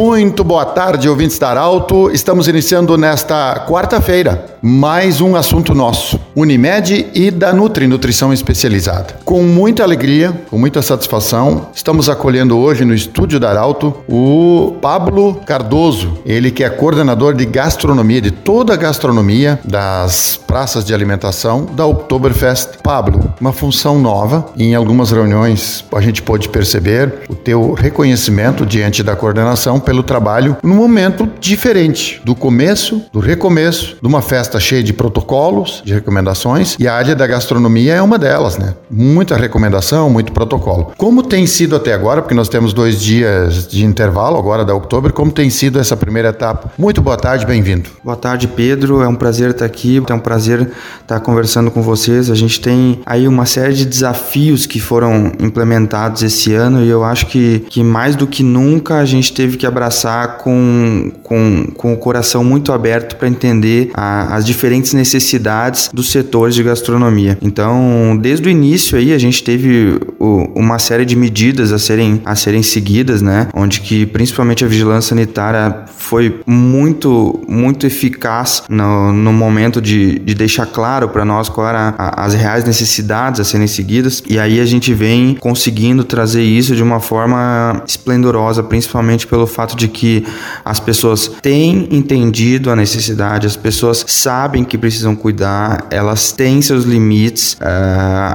Muito boa tarde, ouvintes da Arauto. Estamos iniciando nesta quarta-feira mais um assunto nosso, Unimed e da Nutri, Nutrição Especializada. Com muita alegria, com muita satisfação, estamos acolhendo hoje no estúdio da Arauto o Pablo Cardoso, ele que é coordenador de gastronomia, de toda a gastronomia das praças de alimentação da Oktoberfest. Pablo, uma função nova, em algumas reuniões a gente pôde perceber o teu reconhecimento diante da coordenação pelo trabalho num momento diferente do começo, do recomeço de uma festa festa cheia de protocolos, de recomendações, e a área da gastronomia é uma delas, né? Muita recomendação, muito protocolo. Como tem sido até agora, porque nós temos dois dias de intervalo agora da outubro, como tem sido essa primeira etapa? Muito boa tarde, bem-vindo. Boa tarde, Pedro. É um prazer estar aqui, é um prazer estar conversando com vocês. A gente tem aí uma série de desafios que foram implementados esse ano e eu acho que, que mais do que nunca a gente teve que abraçar com, com, com o coração muito aberto para entender a, as diferentes necessidades dos setores de gastronomia. Então, desde o início aí a gente teve uma série de medidas a serem, a serem seguidas, né? Onde que principalmente a vigilância sanitária foi muito, muito eficaz no, no momento de, de deixar claro para nós quais eram as reais necessidades a serem seguidas. E aí a gente vem conseguindo trazer isso de uma forma esplendorosa, principalmente pelo fato de que as pessoas têm entendido a necessidade, as pessoas sabem que precisam cuidar, elas têm seus limites. Uh,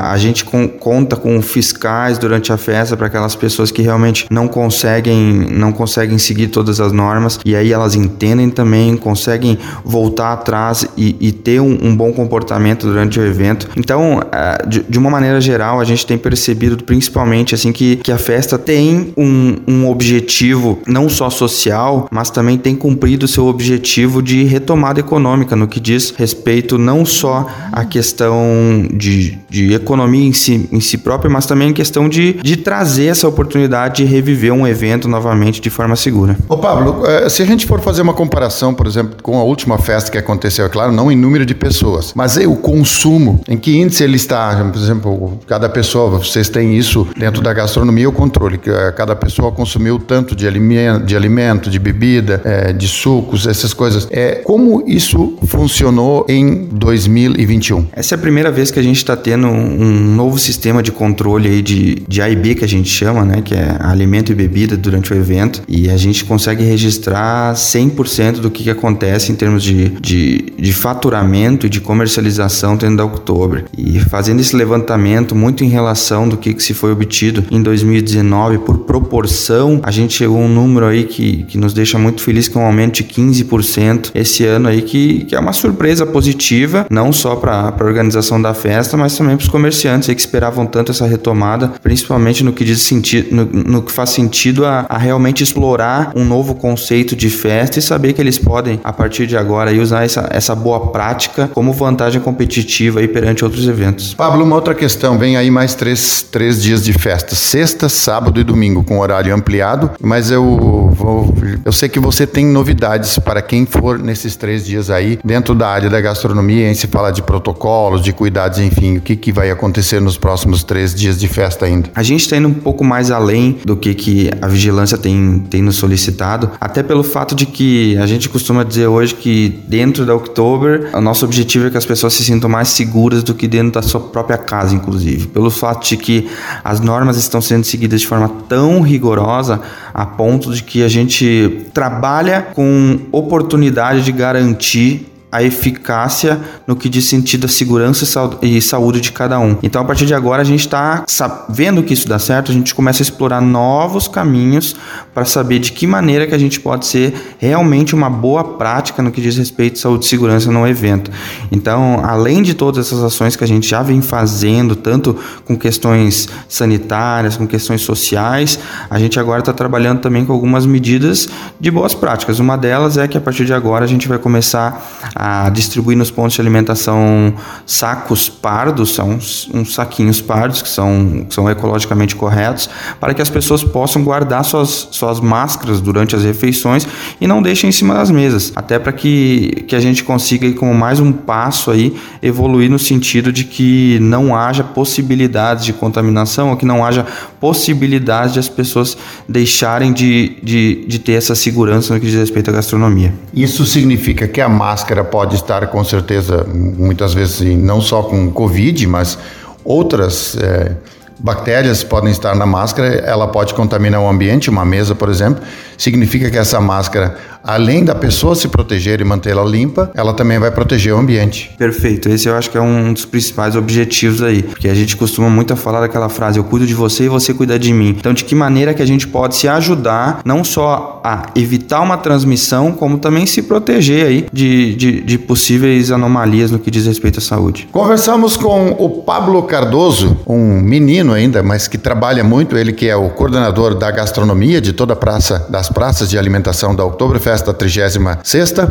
a gente com, conta com fiscais durante a festa para aquelas pessoas que realmente não conseguem, não conseguem seguir todas as normas e aí elas entendem também, conseguem voltar atrás e, e ter um, um, bom comportamento durante o evento. Então, uh, de, de, uma maneira geral, a gente tem percebido principalmente assim que, que a festa tem um, um objetivo não só social, mas também tem cumprido seu objetivo de retomada econômica no que diz respeito não só à questão de, de economia em si, em si própria, mas também a questão de, de trazer essa oportunidade de reviver um evento novamente de forma segura. Ô Pablo, eh, se a gente for fazer uma comparação, por exemplo, com a última festa que aconteceu, é claro, não em número de pessoas, mas o consumo, em que índice ele está? Por exemplo, cada pessoa, vocês têm isso dentro da gastronomia, o controle, que eh, cada pessoa consumiu tanto de alimento, de, alimento, de bebida, de sucos, essas coisas. É, como isso funciona? Funcionou em 2021. Essa é a primeira vez que a gente está tendo um novo sistema de controle aí de, de A e B que a gente chama, né, que é alimento e bebida durante o evento, e a gente consegue registrar 100% do que, que acontece em termos de, de, de faturamento e de comercialização dentro da Oktober. E fazendo esse levantamento muito em relação do que, que se foi obtido em 2019 por proporção, a gente chegou a um número aí que, que nos deixa muito feliz com é um aumento de 15% esse ano aí, que, que é uma surpresa positiva, não só para a organização da festa, mas também para os comerciantes que esperavam tanto essa retomada, principalmente no que diz sentido, no, no que faz sentido a, a, realmente explorar um novo conceito de festa e saber que eles podem, a partir de agora, usar essa, essa boa prática como vantagem competitiva aí perante outros eventos. Pablo, uma outra questão, vem aí mais três, três dias de festa, sexta, sábado e domingo, com horário ampliado, mas eu vou, eu sei que você tem novidades para quem for nesses três dias aí dentro dentro da área da gastronomia, em se fala de protocolos, de cuidados, enfim, o que, que vai acontecer nos próximos três dias de festa ainda? A gente está indo um pouco mais além do que, que a vigilância tem, tem nos solicitado, até pelo fato de que a gente costuma dizer hoje que dentro da Oktober, o nosso objetivo é que as pessoas se sintam mais seguras do que dentro da sua própria casa, inclusive. Pelo fato de que as normas estão sendo seguidas de forma tão rigorosa a ponto de que a gente trabalha com oportunidade de garantir a eficácia no que diz sentido a segurança e saúde de cada um. Então, a partir de agora, a gente está vendo que isso dá certo, a gente começa a explorar novos caminhos para saber de que maneira que a gente pode ser realmente uma boa prática no que diz respeito à saúde e segurança no evento. Então, além de todas essas ações que a gente já vem fazendo, tanto com questões sanitárias, com questões sociais, a gente agora está trabalhando também com algumas medidas de boas práticas. Uma delas é que a partir de agora a gente vai começar a a distribuir nos pontos de alimentação sacos pardos, são uns, saquinhos pardos que são, que são ecologicamente corretos, para que as pessoas possam guardar suas, suas máscaras durante as refeições e não deixem em cima das mesas, até para que, que a gente consiga ir como mais um passo aí evoluir no sentido de que não haja possibilidades de contaminação ou que não haja possibilidade de as pessoas deixarem de, de, de ter essa segurança no que diz respeito à gastronomia. Isso significa que a máscara pode estar com certeza, muitas vezes não só com Covid, mas outras. É bactérias podem estar na máscara, ela pode contaminar o ambiente, uma mesa, por exemplo. Significa que essa máscara além da pessoa se proteger e mantê-la limpa, ela também vai proteger o ambiente. Perfeito. Esse eu acho que é um dos principais objetivos aí, porque a gente costuma muito falar daquela frase: eu cuido de você e você cuida de mim. Então, de que maneira que a gente pode se ajudar, não só a evitar uma transmissão, como também se proteger aí de, de, de possíveis anomalias no que diz respeito à saúde. Conversamos com o Pablo Cardoso, um menino ainda, mas que trabalha muito, ele que é o coordenador da gastronomia de toda a praça, das praças de alimentação da Oktoberfest festa 36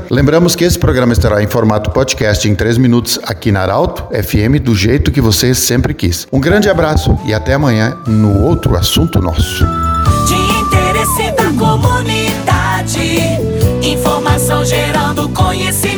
Lembramos que esse programa estará em formato podcast em 3 minutos aqui na Arauto FM, do jeito que você sempre quis. Um grande abraço e até amanhã no outro assunto nosso. De interesse da comunidade, informação gerando conhecimento,